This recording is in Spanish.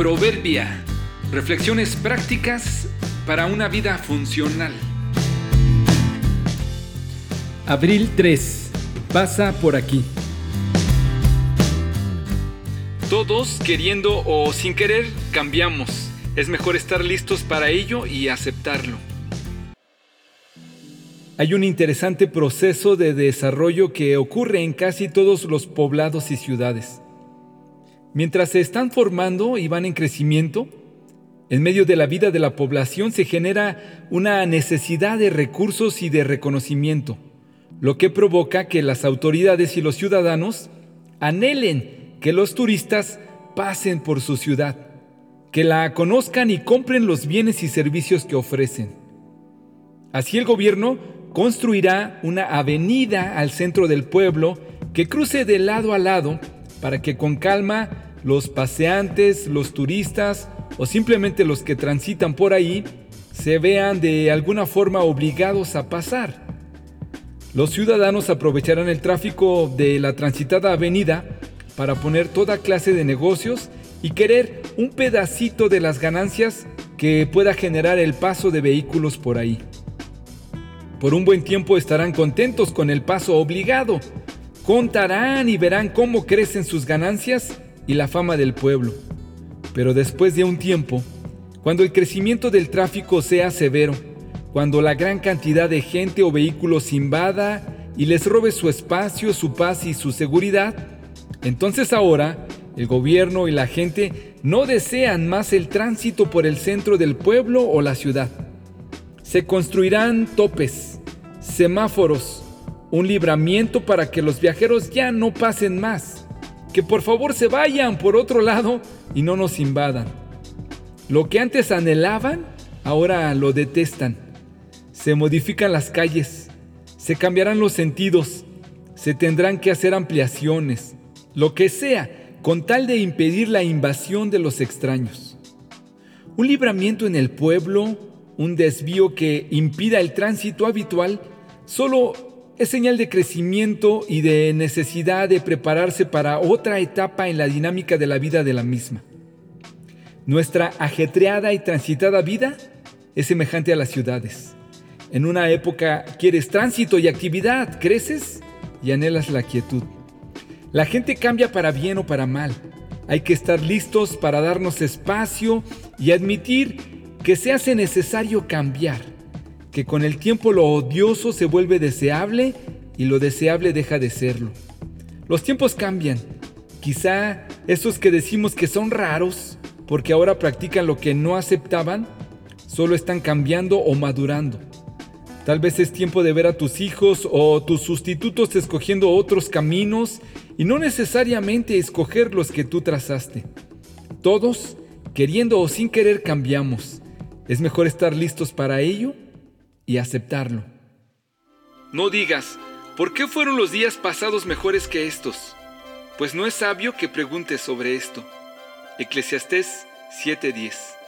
Proverbia. Reflexiones prácticas para una vida funcional. Abril 3. Pasa por aquí. Todos, queriendo o sin querer, cambiamos. Es mejor estar listos para ello y aceptarlo. Hay un interesante proceso de desarrollo que ocurre en casi todos los poblados y ciudades. Mientras se están formando y van en crecimiento, en medio de la vida de la población se genera una necesidad de recursos y de reconocimiento, lo que provoca que las autoridades y los ciudadanos anhelen que los turistas pasen por su ciudad, que la conozcan y compren los bienes y servicios que ofrecen. Así el gobierno construirá una avenida al centro del pueblo que cruce de lado a lado para que con calma los paseantes, los turistas o simplemente los que transitan por ahí se vean de alguna forma obligados a pasar. Los ciudadanos aprovecharán el tráfico de la transitada avenida para poner toda clase de negocios y querer un pedacito de las ganancias que pueda generar el paso de vehículos por ahí. Por un buen tiempo estarán contentos con el paso obligado, contarán y verán cómo crecen sus ganancias y la fama del pueblo. Pero después de un tiempo, cuando el crecimiento del tráfico sea severo, cuando la gran cantidad de gente o vehículos invada y les robe su espacio, su paz y su seguridad, entonces ahora el gobierno y la gente no desean más el tránsito por el centro del pueblo o la ciudad. Se construirán topes, semáforos, un libramiento para que los viajeros ya no pasen más, que por favor se vayan por otro lado y no nos invadan. Lo que antes anhelaban, ahora lo detestan. Se modifican las calles, se cambiarán los sentidos, se tendrán que hacer ampliaciones, lo que sea, con tal de impedir la invasión de los extraños. Un libramiento en el pueblo, un desvío que impida el tránsito habitual, solo es señal de crecimiento y de necesidad de prepararse para otra etapa en la dinámica de la vida de la misma. Nuestra ajetreada y transitada vida es semejante a las ciudades. En una época quieres tránsito y actividad, creces y anhelas la quietud. La gente cambia para bien o para mal. Hay que estar listos para darnos espacio y admitir que se hace necesario cambiar, que con el tiempo lo odioso se vuelve deseable y lo deseable deja de serlo. Los tiempos cambian. Quizá esos que decimos que son raros porque ahora practican lo que no aceptaban, solo están cambiando o madurando. Tal vez es tiempo de ver a tus hijos o tus sustitutos escogiendo otros caminos y no necesariamente escoger los que tú trazaste. Todos, queriendo o sin querer, cambiamos. Es mejor estar listos para ello y aceptarlo. No digas, ¿por qué fueron los días pasados mejores que estos? Pues no es sabio que preguntes sobre esto. Eclesiastés 7:10